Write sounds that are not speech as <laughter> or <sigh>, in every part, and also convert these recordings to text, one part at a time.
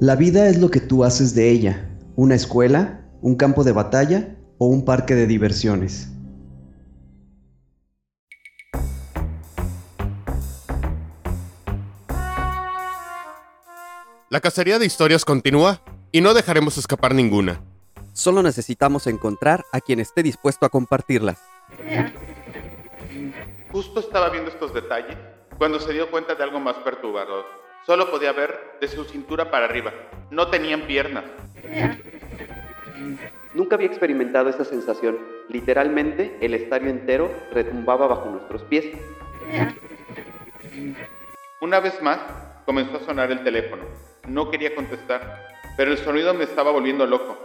La vida es lo que tú haces de ella, una escuela, un campo de batalla o un parque de diversiones. La cacería de historias continúa y no dejaremos escapar ninguna. Solo necesitamos encontrar a quien esté dispuesto a compartirlas. Justo estaba viendo estos detalles cuando se dio cuenta de algo más perturbador. Solo podía ver de su cintura para arriba. No tenían piernas. Nunca había experimentado esa sensación. Literalmente, el estadio entero retumbaba bajo nuestros pies. Una vez más, comenzó a sonar el teléfono. No quería contestar, pero el sonido me estaba volviendo loco.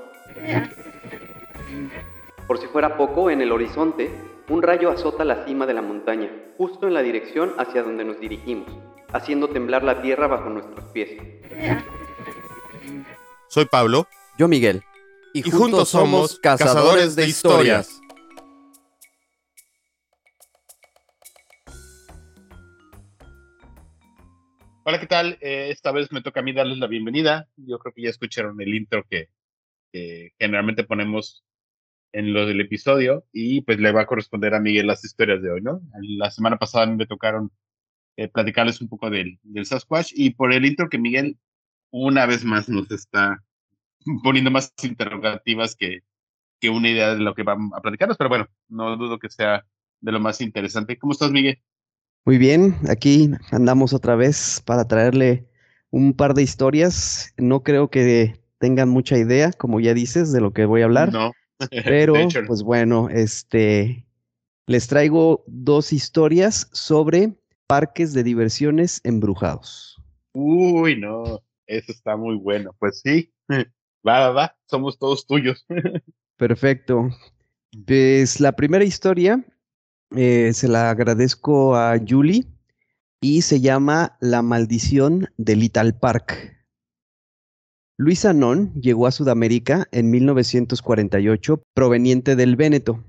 Por si fuera poco, en el horizonte, un rayo azota la cima de la montaña, justo en la dirección hacia donde nos dirigimos, haciendo temblar la tierra bajo nuestros pies. Soy Pablo. Yo Miguel. Y, juntos somos cazadores de historias. Hola, ¿qué tal? Eh, esta vez me toca a mí darles la bienvenida. Yo creo que ya escucharon el intro que, generalmente ponemos en lo del episodio y pues le va a corresponder a Miguel las historias de hoy, ¿no? La semana pasada me tocaron eh, platicarles un poco del, del Sasquatch y por el intro que Miguel una vez más nos está <laughs> poniendo más interrogativas que, que una idea de lo que vamos a platicarnos, pero bueno, no dudo que sea de lo más interesante. ¿Cómo estás, Miguel? Muy bien, aquí andamos otra vez para traerle un par de historias. No creo que tengan mucha idea, como ya dices, de lo que voy a hablar. No. <laughs> Pero, pues bueno, este, les traigo dos historias sobre parques de diversiones embrujados. Uy, no, eso está muy bueno. Pues sí, <laughs> va, va, va, somos todos tuyos. Perfecto. Pues la primera historia eh, se la agradezco a Julie y se llama La maldición de Little Park. Luis Anón llegó a Sudamérica en 1948 proveniente del Véneto.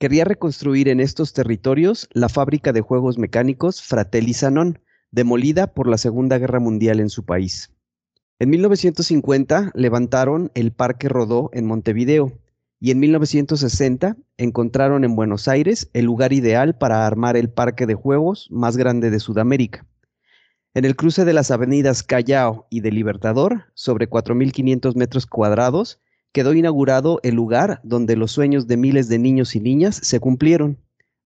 Quería reconstruir en estos territorios la fábrica de juegos mecánicos Fratelli Sanón, demolida por la Segunda Guerra Mundial en su país. En 1950 levantaron el Parque Rodó en Montevideo, y en 1960 encontraron en Buenos Aires el lugar ideal para armar el parque de juegos más grande de Sudamérica. En el cruce de las avenidas Callao y de Libertador, sobre 4.500 metros cuadrados, quedó inaugurado el lugar donde los sueños de miles de niños y niñas se cumplieron.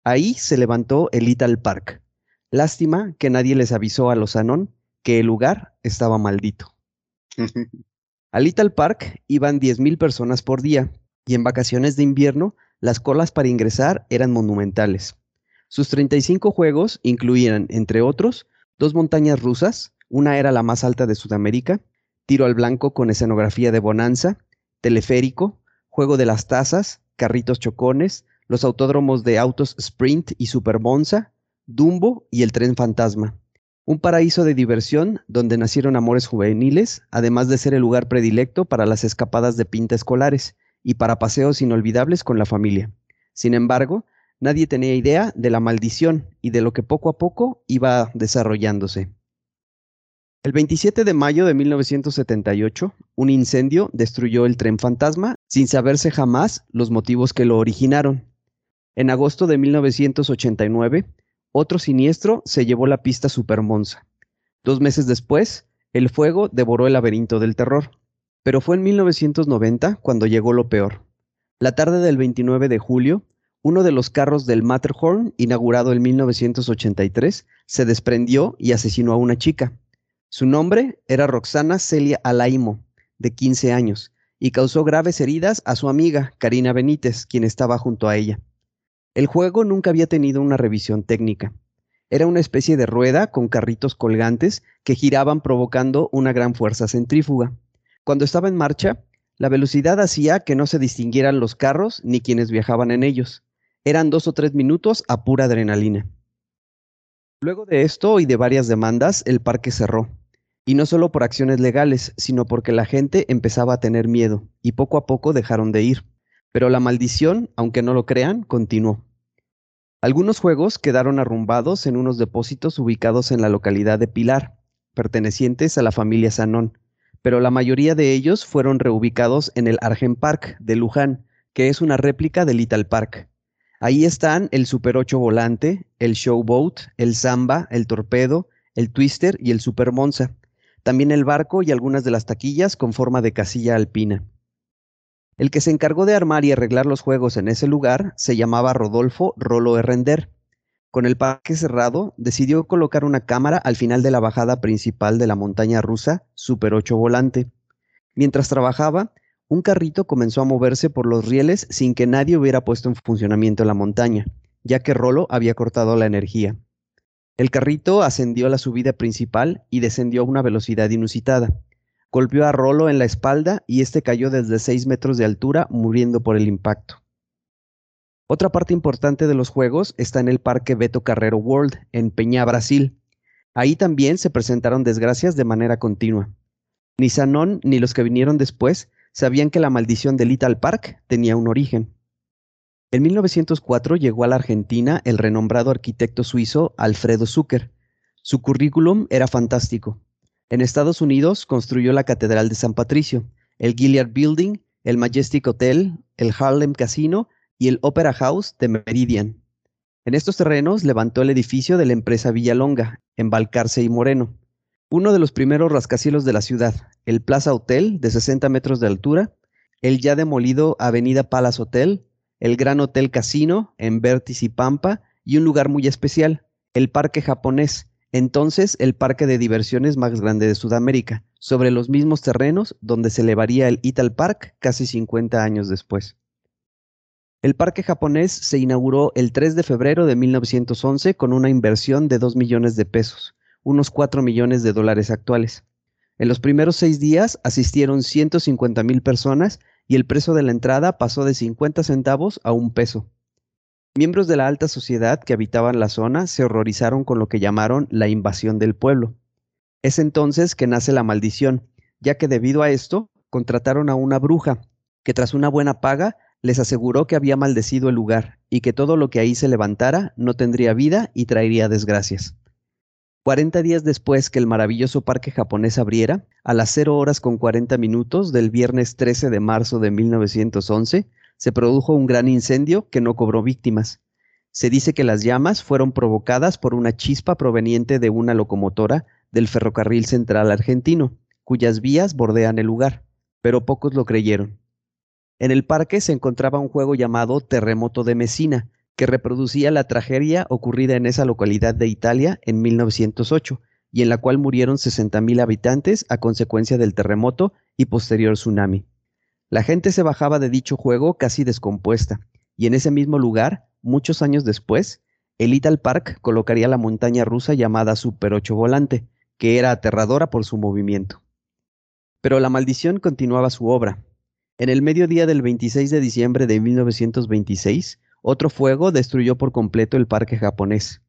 Ahí se levantó el Little Park. Lástima que nadie les avisó a los Anón que el lugar estaba maldito. <laughs> Al Little Park iban 10.000 personas por día, y en vacaciones de invierno las colas para ingresar eran monumentales. Sus 35 juegos incluían, entre otros, dos montañas rusas, una era la más alta de Sudamérica, tiro al blanco con escenografía de bonanza, teleférico, juego de las tazas, carritos chocones, los autódromos de autos Sprint y Super Monza, Dumbo y el tren fantasma. Un paraíso de diversión donde nacieron amores juveniles, además de ser el lugar predilecto para las escapadas de pinta escolares, y para paseos inolvidables con la familia. Sin embargo, nadie tenía idea de la maldición y de lo que poco a poco iba desarrollándose. El 27 de mayo de 1978, un incendio destruyó el tren fantasma sin saberse jamás los motivos que lo originaron. En agosto de 1989, otro siniestro se llevó la pista Supermonza. Dos meses después, el fuego devoró el laberinto del terror. Pero fue en 1990 cuando llegó lo peor. La tarde del 29 de julio, uno de los carros del Matterhorn, inaugurado en 1983, se desprendió y asesinó a una chica. Su nombre era Roxana Celia Alaimo, de 15 años, y causó graves heridas a su amiga, Karina Benítez, quien estaba junto a ella. El juego nunca había tenido una revisión técnica. Era una especie de rueda con carritos colgantes que giraban provocando una gran fuerza centrífuga. Cuando estaba en marcha, la velocidad hacía que no se distinguieran los carros ni quienes viajaban en ellos. Eran dos o tres minutos a pura adrenalina. Luego de esto y de varias demandas, el parque cerró. Y no solo por acciones legales, sino porque la gente empezaba a tener miedo, y poco a poco dejaron de ir. Pero la maldición, aunque no lo crean, continuó. Algunos juegos quedaron arrumbados en unos depósitos ubicados en la localidad de Pilar, pertenecientes a la familia Sanón, pero la mayoría de ellos fueron reubicados en el Argen Park de Luján, que es una réplica del Little Park. Ahí están el Super 8 volante, el Showboat, el Samba, el Torpedo, el Twister y el Super Monza. También el barco y algunas de las taquillas con forma de casilla alpina. El que se encargó de armar y arreglar los juegos en ese lugar se llamaba Rodolfo Rolo Herrender. Con el parque cerrado, decidió colocar una cámara al final de la bajada principal de la montaña rusa Super 8 Volante. Mientras trabajaba, un carrito comenzó a moverse por los rieles sin que nadie hubiera puesto en funcionamiento la montaña, ya que Rolo había cortado la energía. El carrito ascendió la subida principal y descendió a una velocidad inusitada. Golpeó a Rolo en la espalda y este cayó desde 6 metros de altura, muriendo por el impacto. Otra parte importante de los juegos está en el Parque Beto Carrero World, en Peña, Brasil. Ahí también se presentaron desgracias de manera continua. Ni Sanón ni los que vinieron después sabían que la maldición de Little Park tenía un origen. En 1904 llegó a la Argentina el renombrado arquitecto suizo Alfredo Zucker. Su currículum era fantástico. En Estados Unidos construyó la Catedral de San Patricio, el Gilliard Building, el Majestic Hotel, el Harlem Casino y el Opera House de Meridian. En estos terrenos levantó el edificio de la empresa Villalonga, en Balcarce y Moreno. Uno de los primeros rascacielos de la ciudad, el Plaza Hotel, de 60 metros de altura, el ya demolido Avenida Palace Hotel, el Gran Hotel Casino en Vértice y Pampa y un lugar muy especial, el Parque Japonés, entonces el parque de diversiones más grande de Sudamérica, sobre los mismos terrenos donde se elevaría el Ital Park casi 50 años después. El parque japonés se inauguró el 3 de febrero de 1911 con una inversión de 2 millones de pesos, unos 4 millones de dólares actuales. En los primeros seis días asistieron 150 mil personas y el precio de la entrada pasó de 50 centavos a un peso. Miembros de la alta sociedad que habitaban la zona se horrorizaron con lo que llamaron la invasión del pueblo. Es entonces que nace la maldición, ya que debido a esto contrataron a una bruja, que tras una buena paga les aseguró que había maldecido el lugar y que todo lo que ahí se levantara no tendría vida y traería desgracias. Cuarenta días después que el maravilloso parque japonés abriera, a las 0 horas con 40 minutos del viernes 13 de marzo de 1911, se produjo un gran incendio que no cobró víctimas. Se dice que las llamas fueron provocadas por una chispa proveniente de una locomotora del ferrocarril central argentino, cuyas vías bordean el lugar, pero pocos lo creyeron. En el parque se encontraba un juego llamado Terremoto de Messina, que reproducía la tragedia ocurrida en esa localidad de Italia en 1908 y en la cual murieron 60.000 habitantes a consecuencia del terremoto y posterior tsunami. La gente se bajaba de dicho juego casi descompuesta, y en ese mismo lugar, muchos años después, el Ital Park colocaría la montaña rusa llamada Super 8 Volante, que era aterradora por su movimiento. Pero la maldición continuaba su obra. En el mediodía del 26 de diciembre de 1926, otro fuego destruyó por completo el parque japonés.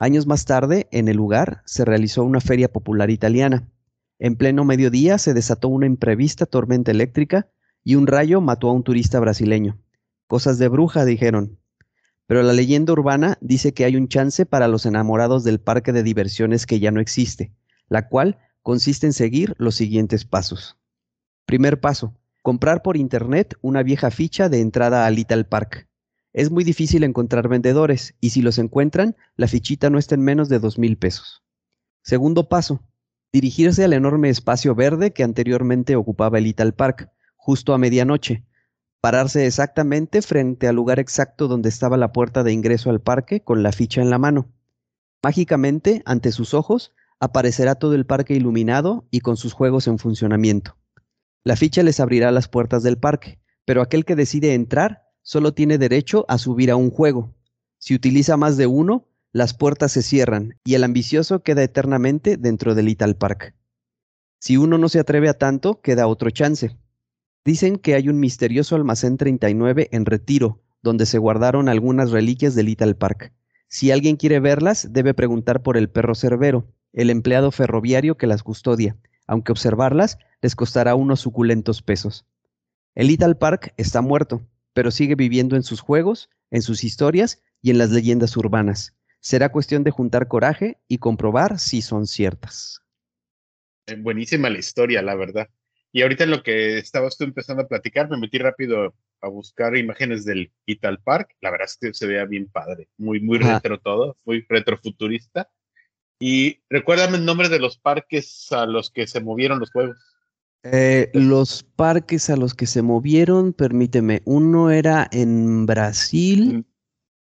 Años más tarde, en el lugar, se realizó una feria popular italiana. En pleno mediodía se desató una imprevista tormenta eléctrica y un rayo mató a un turista brasileño. Cosas de bruja, dijeron. Pero la leyenda urbana dice que hay un chance para los enamorados del parque de diversiones que ya no existe, la cual consiste en seguir los siguientes pasos. Primer paso, comprar por internet una vieja ficha de entrada al Little Park. Es muy difícil encontrar vendedores y si los encuentran, la fichita no está en menos de dos mil pesos. Segundo paso, dirigirse al enorme espacio verde que anteriormente ocupaba el Little Park, justo a medianoche. Pararse exactamente frente al lugar exacto donde estaba la puerta de ingreso al parque con la ficha en la mano. Mágicamente, ante sus ojos, aparecerá todo el parque iluminado y con sus juegos en funcionamiento. La ficha les abrirá las puertas del parque, pero aquel que decide entrar solo tiene derecho a subir a un juego. Si utiliza más de uno, las puertas se cierran y el ambicioso queda eternamente dentro del Little Park. Si uno no se atreve a tanto, queda otro chance. Dicen que hay un misterioso almacén 39 en retiro, donde se guardaron algunas reliquias del Little Park. Si alguien quiere verlas, debe preguntar por el perro cerbero, el empleado ferroviario que las custodia, aunque observarlas les costará unos suculentos pesos. El Little Park está muerto, pero sigue viviendo en sus juegos, en sus historias y en las leyendas urbanas. Será cuestión de juntar coraje y comprobar si son ciertas. Eh, buenísima la historia, la verdad. Y ahorita en lo que estabas tú empezando a platicar, me metí rápido a buscar imágenes del Ital Park. La verdad es que se veía bien padre, muy, muy retro todo, muy retrofuturista. Y recuérdame el nombre de los parques a los que se movieron los juegos. Eh, los parques a los que se movieron, permíteme, uno era en Brasil.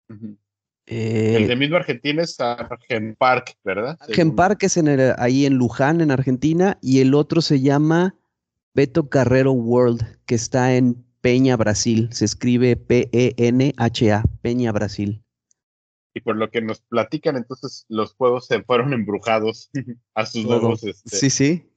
el de eh, mismo Argentina es Argen Park, ¿verdad? Argen Park es en ahí en Luján, en Argentina, y el otro se llama Beto Carrero World, que está en Peña, Brasil. Se escribe P-E-N-H-A, Peña, Brasil. Y por lo que nos platican, entonces los juegos se fueron embrujados <laughs> a sus nuevos. Este, sí, sí.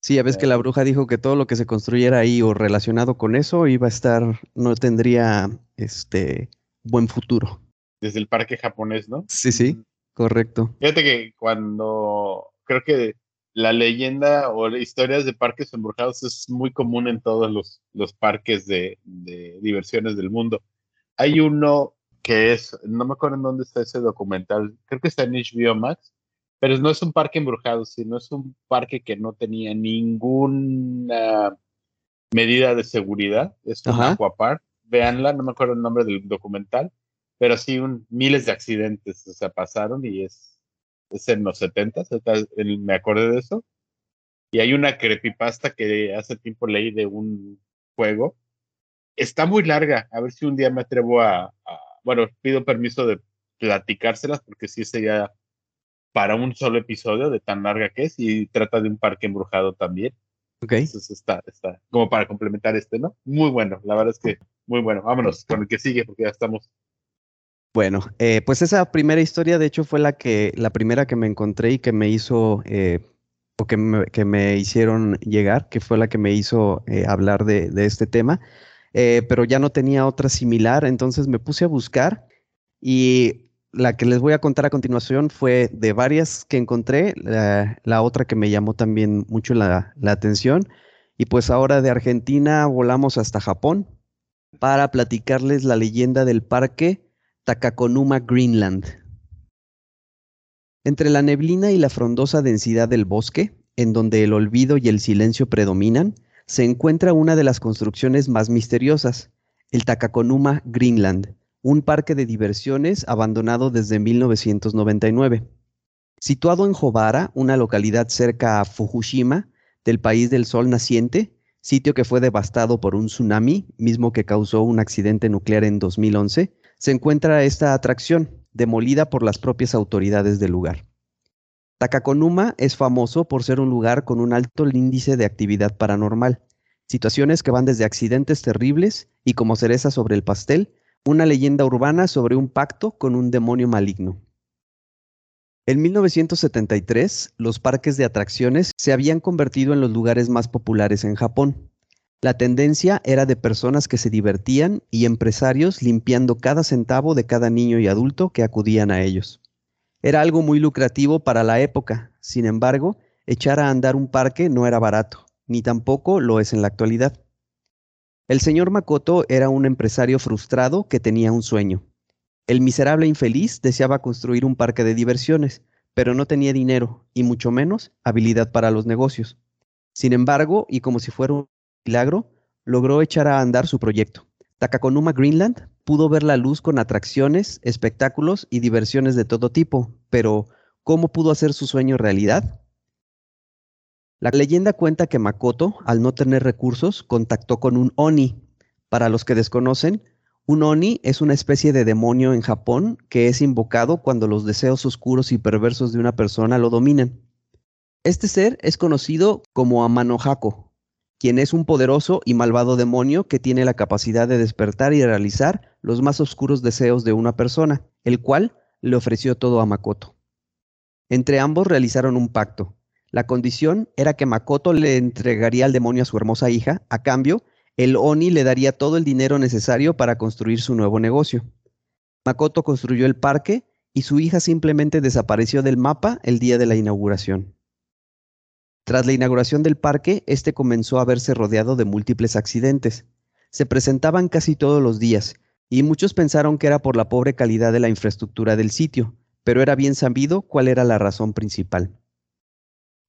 Sí, ya ves que la bruja dijo que todo lo que se construyera ahí o relacionado con eso iba a estar, no tendría este buen futuro. Desde el parque japonés, ¿no? Sí, sí, correcto. Fíjate que cuando creo que la leyenda o historias de parques embrujados es muy común en todos los, los parques de, de, diversiones del mundo. Hay uno que es, no me acuerdo en dónde está ese documental, creo que está en HBO Max, pero no es un parque embrujado, sino es un parque que no tenía ninguna medida de seguridad. Es un aquapark. Véanla, no me acuerdo el nombre del documental, pero sí un, miles de accidentes o sea, pasaron y es, es en los 70, me acordé de eso. Y hay una creepypasta que hace tiempo leí de un juego. Está muy larga, a ver si un día me atrevo a, a bueno, pido permiso de platicárselas porque sí sería para un solo episodio de tan larga que es y trata de un parque embrujado también. Ok. Entonces está, está como para complementar este, ¿no? Muy bueno, la verdad es que muy bueno. Vámonos con el que sigue porque ya estamos. Bueno, eh, pues esa primera historia de hecho fue la que, la primera que me encontré y que me hizo, eh, o que me, que me, hicieron llegar, que fue la que me hizo eh, hablar de, de, este tema, pero ya no tenía otra similar, entonces me puse a buscar y la que les voy a contar a continuación fue de varias que encontré, la, otra que me llamó también mucho la, atención. Y pues ahora de Argentina volamos hasta Japón para platicarles la leyenda del parque Takakonuma Greenland. Entre la neblina y la frondosa densidad del bosque, en donde el olvido y el silencio predominan, se encuentra una de las construcciones más misteriosas, el Takakonuma Greenland, un parque de diversiones abandonado desde 1999. Situado en Jobara, una localidad cerca a Fukushima, del país del sol naciente, sitio que fue devastado por un tsunami, mismo que causó un accidente nuclear en 2011, se encuentra esta atracción, demolida por las propias autoridades del lugar. Takakonuma es famoso por ser un lugar con un alto índice de actividad paranormal, situaciones que van desde accidentes terribles y como cereza sobre el pastel, una leyenda urbana sobre un pacto con un demonio maligno. En 1973, los parques de atracciones se habían convertido en los lugares más populares en Japón. La tendencia era de personas que se divertían y empresarios limpiando cada centavo de cada niño y adulto que acudían a ellos. Era algo muy lucrativo para la época, sin embargo, echar a andar un parque no era barato, ni tampoco lo es en la actualidad. El señor Makoto era un empresario frustrado que tenía un sueño. El miserable infeliz deseaba construir un parque de diversiones, pero no tenía dinero y mucho menos habilidad para los negocios. Sin embargo, y como si fuera un milagro, logró echar a andar su proyecto. Takakonuma Greenland pudo ver la luz con atracciones, espectáculos y diversiones de todo tipo, pero ¿cómo pudo hacer su sueño realidad? La leyenda cuenta que Makoto, al no tener recursos, contactó con un Oni. Para los que desconocen, un Oni es una especie de demonio en Japón que es invocado cuando los deseos oscuros y perversos de una persona lo dominan. Este ser es conocido como Amanohako, quien es un poderoso y malvado demonio que tiene la capacidad de despertar y realizar los más oscuros deseos de una persona, el cual le ofreció todo a Makoto. Entre ambos realizaron un pacto, la condición era que Makoto le entregaría al demonio a su hermosa hija, a cambio, el Oni le daría todo el dinero necesario para construir su nuevo negocio. Makoto construyó el parque y su hija simplemente desapareció del mapa el día de la inauguración. Tras la inauguración del parque, este comenzó a verse rodeado de múltiples accidentes. Se presentaban casi todos los días, y muchos pensaron que era por la pobre calidad de la infraestructura del sitio, pero era bien sabido cuál era la razón principal.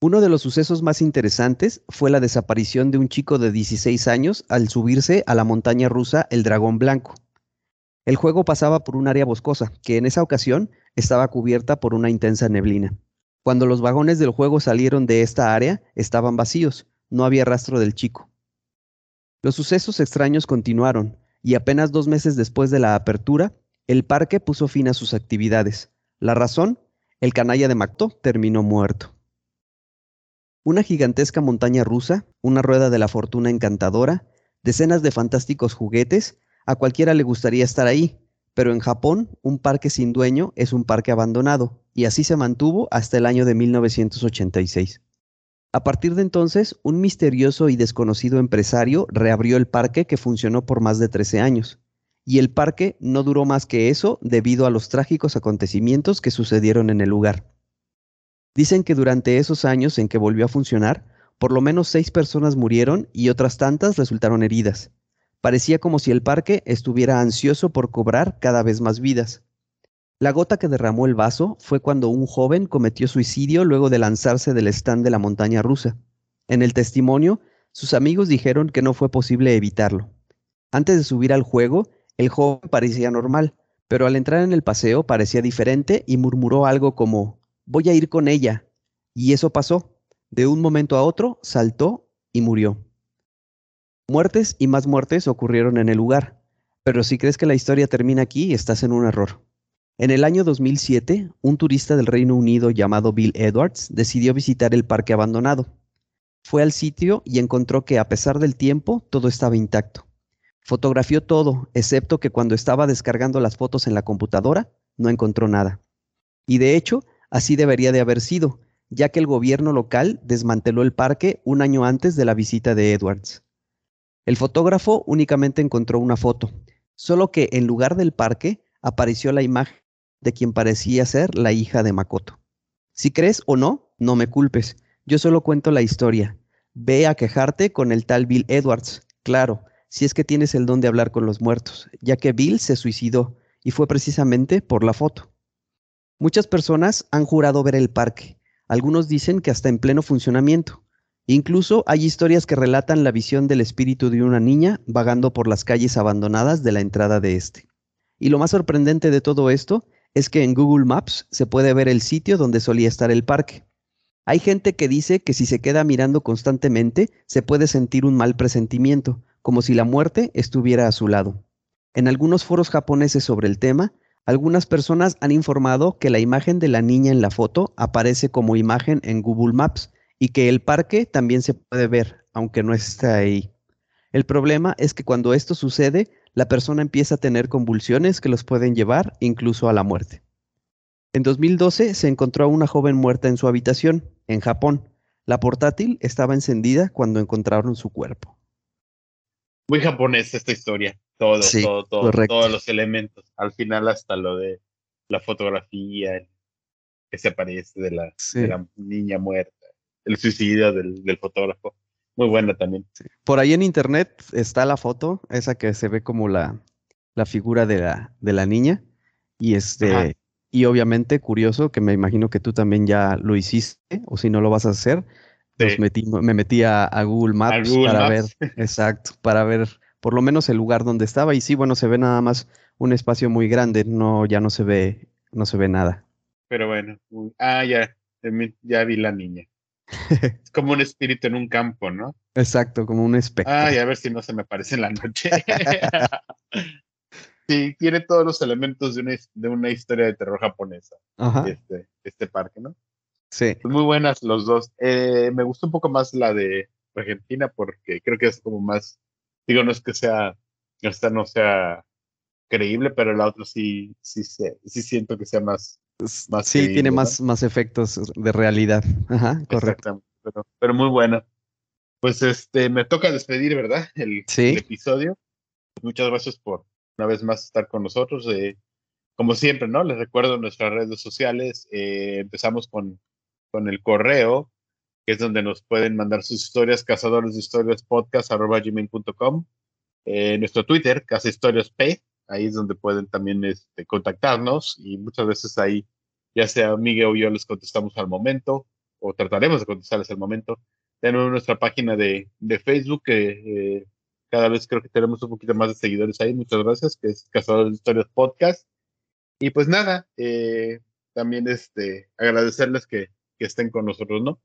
Uno de los sucesos más interesantes fue la desaparición de un chico de 16 años al subirse a la montaña rusa El Dragón Blanco. El juego pasaba por un área boscosa, que en esa ocasión estaba cubierta por una intensa neblina. Cuando los vagones del juego salieron de esta área, estaban vacíos, no había rastro del chico. Los sucesos extraños continuaron, y apenas dos meses después de la apertura, el parque puso fin a sus actividades. La razón, el canalla de Macto terminó muerto. Una gigantesca montaña rusa, una rueda de la fortuna encantadora, decenas de fantásticos juguetes, a cualquiera le gustaría estar ahí, pero en Japón un parque sin dueño es un parque abandonado, y así se mantuvo hasta el año de 1986. A partir de entonces, un misterioso y desconocido empresario reabrió el parque que funcionó por más de 13 años, y el parque no duró más que eso debido a los trágicos acontecimientos que sucedieron en el lugar. Dicen que durante esos años en que volvió a funcionar, por lo menos seis personas murieron y otras tantas resultaron heridas. Parecía como si el parque estuviera ansioso por cobrar cada vez más vidas. La gota que derramó el vaso fue cuando un joven cometió suicidio luego de lanzarse del stand de la montaña rusa. En el testimonio, sus amigos dijeron que no fue posible evitarlo. Antes de subir al juego, el joven parecía normal, pero al entrar en el paseo parecía diferente y murmuró algo como voy a ir con ella. Y eso pasó. De un momento a otro, saltó y murió. Muertes y más muertes ocurrieron en el lugar, pero si crees que la historia termina aquí, estás en un error. En el año 2007, un turista del Reino Unido llamado Bill Edwards decidió visitar el parque abandonado. Fue al sitio y encontró que a pesar del tiempo, todo estaba intacto. Fotografió todo, excepto que cuando estaba descargando las fotos en la computadora, no encontró nada. Y de hecho, Así debería de haber sido, ya que el gobierno local desmanteló el parque un año antes de la visita de Edwards. El fotógrafo únicamente encontró una foto, solo que en lugar del parque apareció la imagen de quien parecía ser la hija de Makoto. Si crees o no, no me culpes, yo solo cuento la historia. Ve a quejarte con el tal Bill Edwards, claro, si es que tienes el don de hablar con los muertos, ya que Bill se suicidó y fue precisamente por la foto. Muchas personas han jurado ver el parque. Algunos dicen que hasta en pleno funcionamiento. Incluso hay historias que relatan la visión del espíritu de una niña vagando por las calles abandonadas de la entrada de este. Y lo más sorprendente de todo esto es que en Google Maps se puede ver el sitio donde solía estar el parque. Hay gente que dice que si se queda mirando constantemente se puede sentir un mal presentimiento, como si la muerte estuviera a su lado. En algunos foros japoneses sobre el tema algunas personas han informado que la imagen de la niña en la foto aparece como imagen en Google Maps y que el parque también se puede ver, aunque no esté ahí. El problema es que cuando esto sucede, la persona empieza a tener convulsiones que los pueden llevar incluso a la muerte. En 2012 se encontró a una joven muerta en su habitación, en Japón. La portátil estaba encendida cuando encontraron su cuerpo. Muy japonesa esta historia. Todo, todo, todo, todos los elementos. Al final hasta lo de la fotografía que se aparece de la, la niña muerta, el suicidio del, del fotógrafo. Muy buena también. Por ahí en internet está la foto, esa que se ve como la, la figura de la, de la niña. Y este, y obviamente, curioso, que me imagino que tú también ya lo hiciste, o si no lo vas a hacer, me metí a, Google Maps para ver, <laughs> exacto, para ver por lo menos el lugar donde estaba. Y sí, bueno, se ve nada más un espacio muy grande, no, ya no se ve, no se ve nada. Pero bueno, ah, ya, ya vi la niña. <laughs> es como un espíritu en un campo, ¿no? Exacto, como un espectro. Ay, a ver si no se me aparece en la noche. <laughs> sí, tiene todos los elementos de una, de una historia de terror japonesa. Este, este parque, ¿no? Sí. Pues muy buenas los dos. Eh, me gustó un poco más la de Argentina porque creo que es como más Digo, no es que sea, esta no sea creíble, pero la otra sí, sí, sí siento que sea más. más sí, tiene más, más efectos de realidad. Ajá, correcto. Pero, pero, muy buena. Pues este, me toca despedir, ¿verdad? El, episodio. Muchas gracias por una vez más estar con nosotros. Eh, como siempre, ¿no? Les recuerdo nuestras redes sociales. Eh, empezamos con, con el correo que es donde nos pueden mandar sus historias, cazadores de historias podcast gmail.com. Eh, nuestro Twitter, Casa Historias P, ahí es donde pueden también este, contactarnos y muchas veces ahí, ya sea Miguel o yo, les contestamos al momento. o trataremos de contestarles al momento. Tenemos nuestra página de, de Facebook, que eh, cada vez creo que tenemos un poquito más de seguidores ahí. Muchas gracias, que es Cazadores de Historias Podcast. Y pues nada, eh, también este, agradecerles que, que estén con nosotros, ¿no?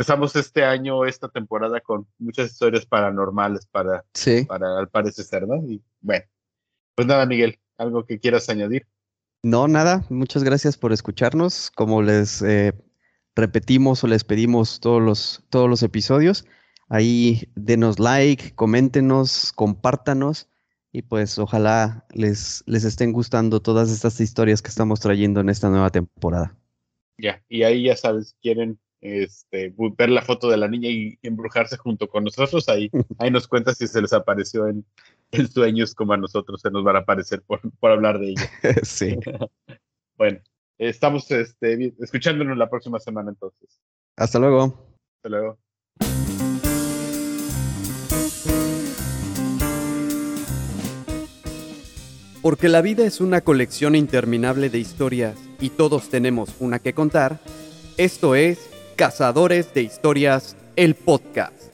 Empezamos este año, esta temporada, con muchas historias paranormales para, Sí. para al parecer ser, ¿no? Y bueno, pues nada, Miguel, algo que quieras añadir. No, nada, muchas gracias por escucharnos. Como les eh, repetimos o les pedimos todos los, todos los episodios, ahí denos like, coméntenos, compártanos y pues ojalá les, les estén gustando todas estas historias que estamos trayendo en esta nueva temporada. Ya, y ahí ya sabes, quieren este, ver la foto de la niña y embrujarse junto con nosotros, ahí, <laughs> ahí nos cuenta si se les apareció en, en sueños como a nosotros se nos van a aparecer por, por hablar de ella. <laughs> sí. <laughs> Bueno, estamos este, escuchándonos la próxima semana entonces. Hasta luego. Hasta luego. Porque la vida es una colección interminable de historias y todos tenemos una que contar, esto es Cazadores de Historias, el podcast.